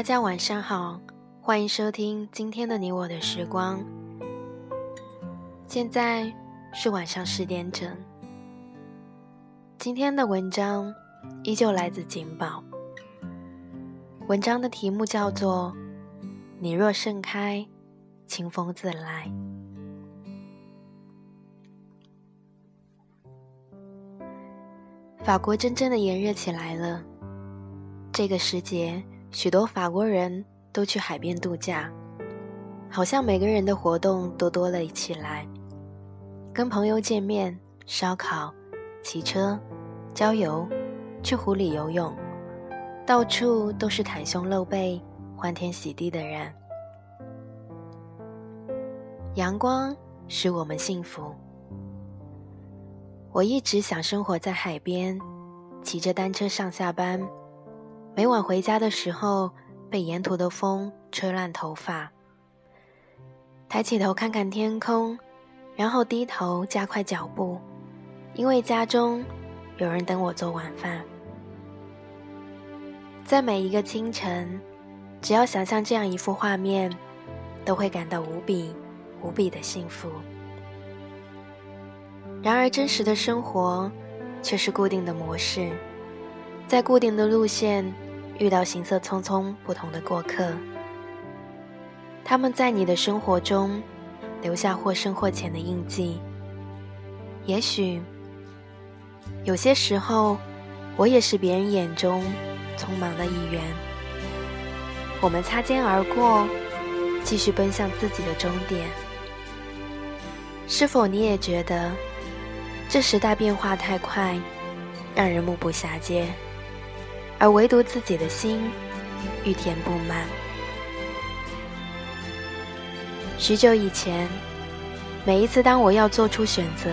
大家晚上好，欢迎收听今天的你我的时光。现在是晚上十点整。今天的文章依旧来自锦宝。文章的题目叫做《你若盛开，清风自来》。法国真正的炎热起来了。这个时节，许多法国人都去海边度假，好像每个人的活动都多了起来。跟朋友见面、烧烤、骑车、郊游、去湖里游泳，到处都是袒胸露背、欢天喜地的人。阳光使我们幸福。我一直想生活在海边，骑着单车上下班。每晚回家的时候，被沿途的风吹乱头发。抬起头看看天空，然后低头加快脚步，因为家中有人等我做晚饭。在每一个清晨，只要想象这样一幅画面，都会感到无比无比的幸福。然而，真实的生活却是固定的模式，在固定的路线遇到行色匆匆不同的过客，他们在你的生活中留下或深或浅的印记。也许有些时候，我也是别人眼中匆忙的一员。我们擦肩而过，继续奔向自己的终点。是否你也觉得？这时代变化太快，让人目不暇接，而唯独自己的心欲填不满。许久以前，每一次当我要做出选择，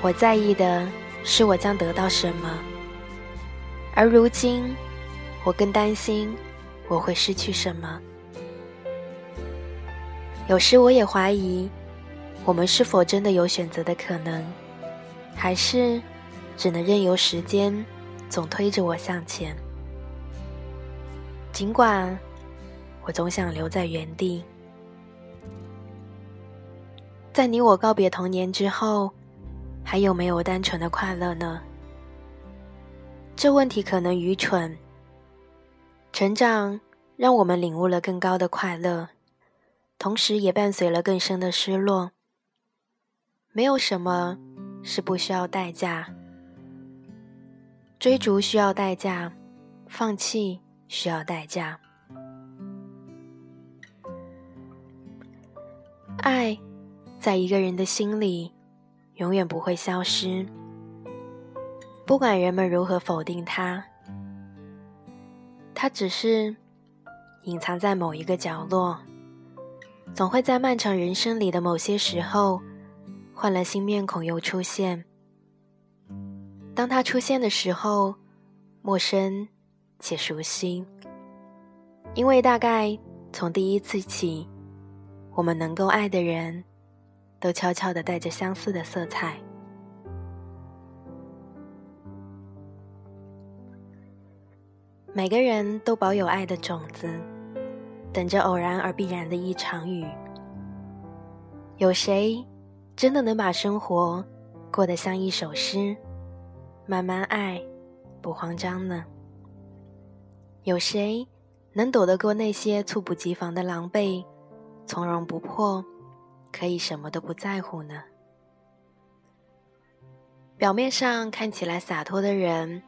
我在意的是我将得到什么；而如今，我更担心我会失去什么。有时我也怀疑，我们是否真的有选择的可能。还是只能任由时间总推着我向前，尽管我总想留在原地。在你我告别童年之后，还有没有单纯的快乐呢？这问题可能愚蠢。成长让我们领悟了更高的快乐，同时也伴随了更深的失落。没有什么。是不需要代价，追逐需要代价，放弃需要代价。爱，在一个人的心里，永远不会消失。不管人们如何否定它，它只是隐藏在某一个角落，总会在漫长人生里的某些时候。换了新面孔又出现。当他出现的时候，陌生且熟悉，因为大概从第一次起，我们能够爱的人，都悄悄的带着相似的色彩。每个人都保有爱的种子，等着偶然而必然的一场雨。有谁？真的能把生活过得像一首诗，慢慢爱，不慌张呢？有谁能躲得过那些猝不及防的狼狈，从容不迫，可以什么都不在乎呢？表面上看起来洒脱的人，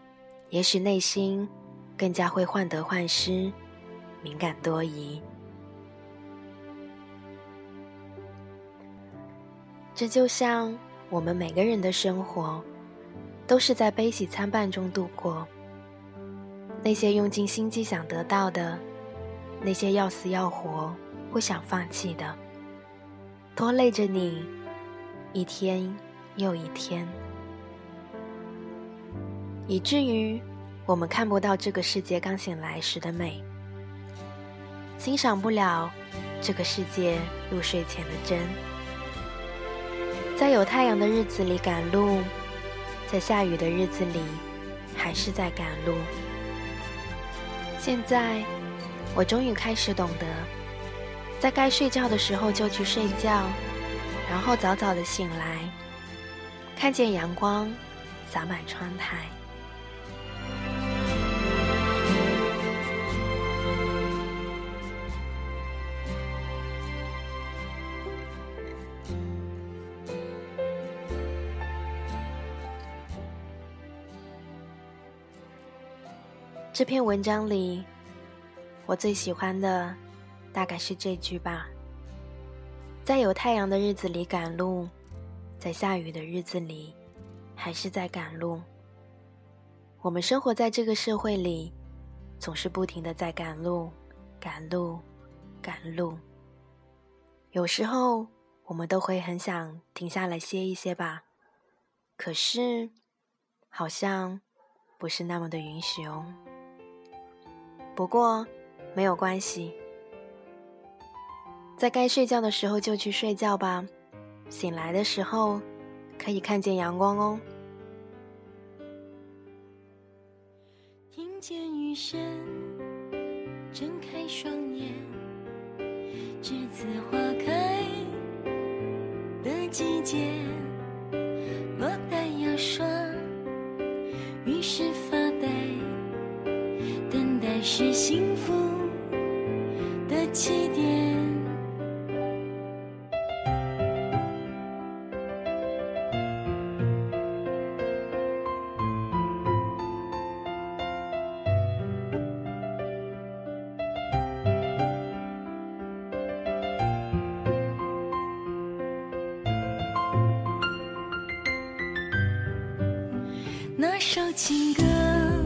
也许内心更加会患得患失，敏感多疑。这就像我们每个人的生活，都是在悲喜参半中度过。那些用尽心机想得到的，那些要死要活不想放弃的，拖累着你一天又一天，以至于我们看不到这个世界刚醒来时的美，欣赏不了这个世界入睡前的真。在有太阳的日子里赶路，在下雨的日子里还是在赶路。现在，我终于开始懂得，在该睡觉的时候就去睡觉，然后早早的醒来，看见阳光洒满窗台。这篇文章里，我最喜欢的大概是这句吧：在有太阳的日子里赶路，在下雨的日子里还是在赶路。我们生活在这个社会里，总是不停的在赶路、赶路、赶路。有时候我们都会很想停下来歇一歇吧，可是好像不是那么的允许哦。不过，没有关系，在该睡觉的时候就去睡觉吧。醒来的时候，可以看见阳光哦。听见雨声，睁开双眼，栀子花开的季节，是幸福的起点。那首情歌。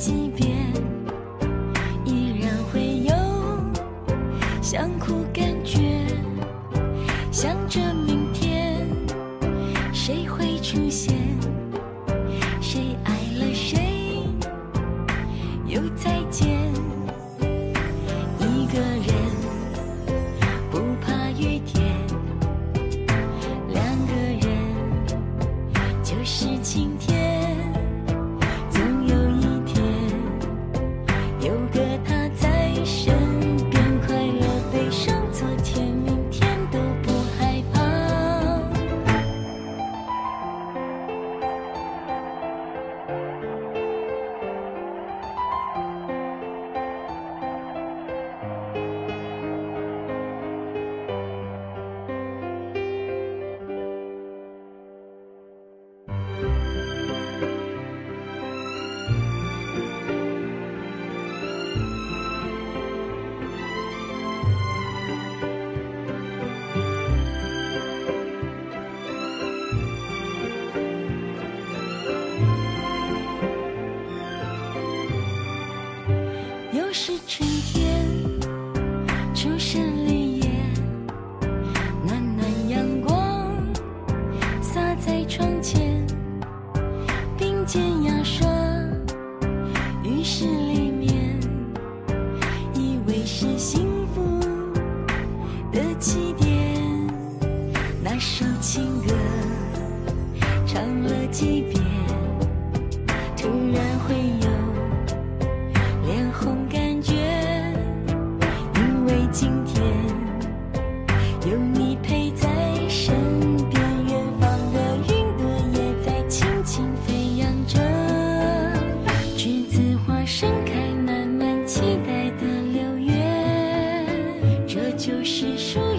几遍见牙刷浴室里面以为是幸福的起点就是说